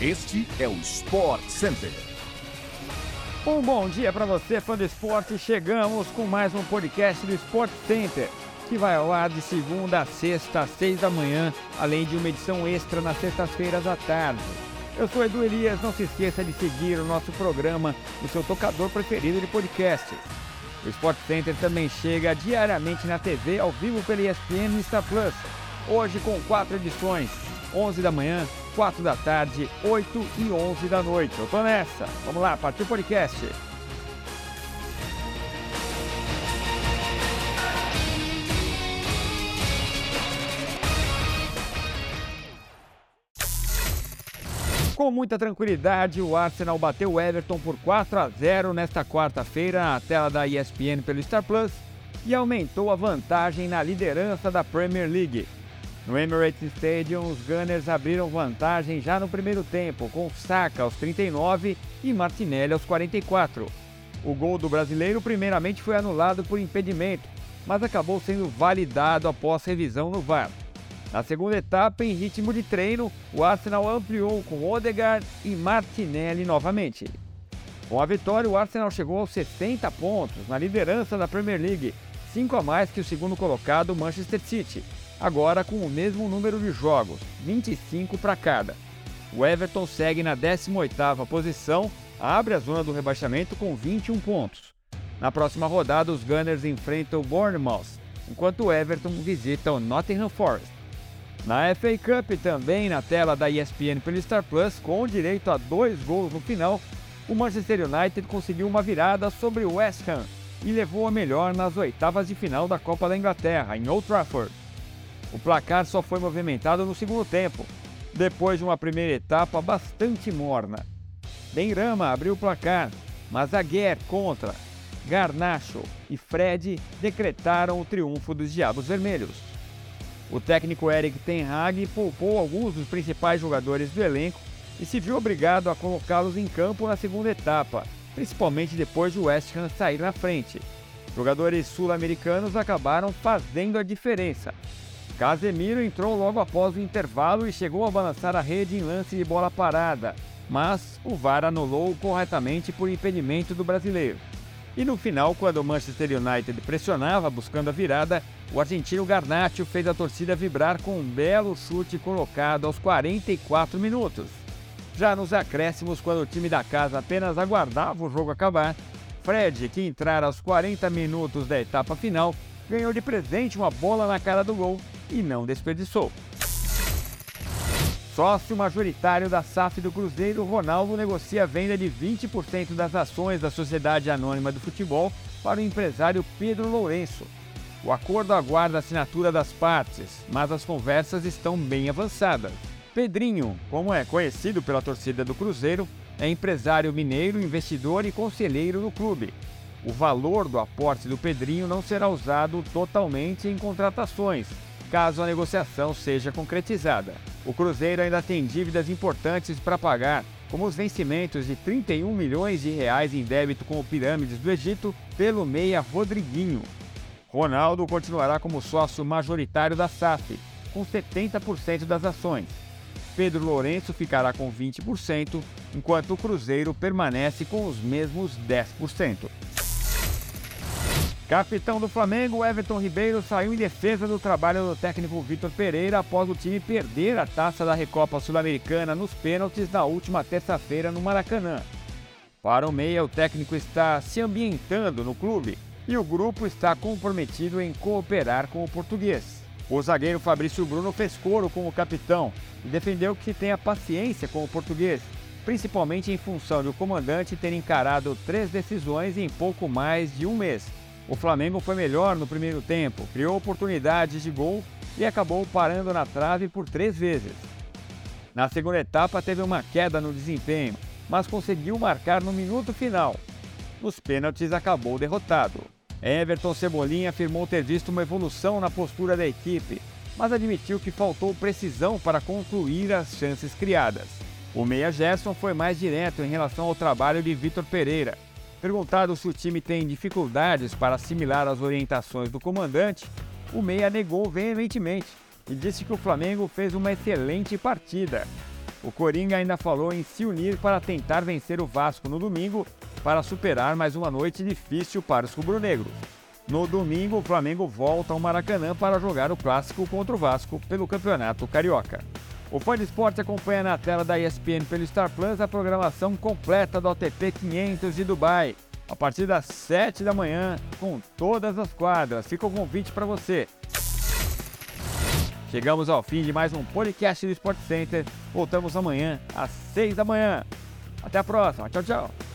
Este é o Sport Center. Um bom dia para você, fã do esporte. Chegamos com mais um podcast do Sport Center, que vai ao ar de segunda a sexta, às seis da manhã, além de uma edição extra nas sextas-feiras à tarde. Eu sou Edu Elias, não se esqueça de seguir o nosso programa no seu tocador preferido de podcasts. O Sport Center também chega diariamente na TV, ao vivo pela ESPN e Star Plus. Hoje com quatro edições, 11 da manhã, 4 da tarde, 8 e 11 da noite. Eu tô nessa. Vamos lá, partiu o podcast. Com muita tranquilidade, o Arsenal bateu o Everton por 4 a 0 nesta quarta-feira na tela da ESPN pelo Star Plus e aumentou a vantagem na liderança da Premier League. No Emirates Stadium, os Gunners abriram vantagem já no primeiro tempo, com Saka aos 39 e Martinelli aos 44. O gol do brasileiro primeiramente foi anulado por impedimento, mas acabou sendo validado após revisão no VAR. Na segunda etapa, em ritmo de treino, o Arsenal ampliou com Odegaard e Martinelli novamente. Com a vitória, o Arsenal chegou aos 60 pontos na liderança da Premier League, 5 a mais que o segundo colocado Manchester City, agora com o mesmo número de jogos, 25 para cada. O Everton segue na 18ª posição, abre a zona do rebaixamento com 21 pontos. Na próxima rodada, os Gunners enfrentam o Bournemouth, enquanto o Everton visita o Nottingham Forest. Na FA Cup, também na tela da ESPN pelo Star Plus, com direito a dois gols no final, o Manchester United conseguiu uma virada sobre o West Ham e levou a melhor nas oitavas de final da Copa da Inglaterra, em Old Trafford. O placar só foi movimentado no segundo tempo, depois de uma primeira etapa bastante morna. Benrama abriu o placar, mas Aguer contra, Garnacho e Fred decretaram o triunfo dos Diabos Vermelhos. O técnico Eric Ten Hag poupou alguns dos principais jogadores do elenco e se viu obrigado a colocá-los em campo na segunda etapa, principalmente depois de West Ham sair na frente. Jogadores sul-americanos acabaram fazendo a diferença. Casemiro entrou logo após o intervalo e chegou a balançar a rede em lance de bola parada, mas o VAR anulou corretamente por impedimento do brasileiro. E no final, quando o Manchester United pressionava buscando a virada, o argentino Garnacho fez a torcida vibrar com um belo chute colocado aos 44 minutos. Já nos acréscimos, quando o time da casa apenas aguardava o jogo acabar, Fred, que entrara aos 40 minutos da etapa final, ganhou de presente uma bola na cara do gol e não desperdiçou. Sócio majoritário da SAF do Cruzeiro, Ronaldo negocia a venda de 20% das ações da Sociedade Anônima do Futebol para o empresário Pedro Lourenço. O acordo aguarda a assinatura das partes, mas as conversas estão bem avançadas. Pedrinho, como é conhecido pela torcida do Cruzeiro, é empresário mineiro, investidor e conselheiro no clube. O valor do aporte do Pedrinho não será usado totalmente em contratações, caso a negociação seja concretizada. O Cruzeiro ainda tem dívidas importantes para pagar, como os vencimentos de 31 milhões de reais em débito com o Pirâmides do Egito pelo meia Rodriguinho. Ronaldo continuará como sócio majoritário da SAF, com 70% das ações. Pedro Lourenço ficará com 20%, enquanto o Cruzeiro permanece com os mesmos 10%. Capitão do Flamengo, Everton Ribeiro saiu em defesa do trabalho do técnico Vitor Pereira após o time perder a taça da Recopa Sul-Americana nos pênaltis na última terça-feira no Maracanã. Para o meia, o técnico está se ambientando no clube e o grupo está comprometido em cooperar com o português. O zagueiro Fabrício Bruno fez coro com o capitão e defendeu que tenha paciência com o português, principalmente em função de o comandante ter encarado três decisões em pouco mais de um mês o Flamengo foi melhor no primeiro tempo, criou oportunidades de gol e acabou parando na trave por três vezes. Na segunda etapa teve uma queda no desempenho, mas conseguiu marcar no minuto final. Nos pênaltis acabou derrotado. Everton Cebolinha afirmou ter visto uma evolução na postura da equipe, mas admitiu que faltou precisão para concluir as chances criadas. O meia Gerson foi mais direto em relação ao trabalho de Vitor Pereira Perguntado se o time tem dificuldades para assimilar as orientações do comandante, o Meia negou veementemente e disse que o Flamengo fez uma excelente partida. O Coringa ainda falou em se unir para tentar vencer o Vasco no domingo para superar mais uma noite difícil para os rubro-negros. No domingo, o Flamengo volta ao Maracanã para jogar o clássico contra o Vasco pelo Campeonato Carioca. O Fã de Esporte acompanha na tela da ESPN pelo Star Plus a programação completa do ATP 500 de Dubai, a partir das 7 da manhã, com todas as quadras. Fica o convite para você. Chegamos ao fim de mais um podcast do Sport Center. Voltamos amanhã às 6 da manhã. Até a próxima. Tchau, tchau.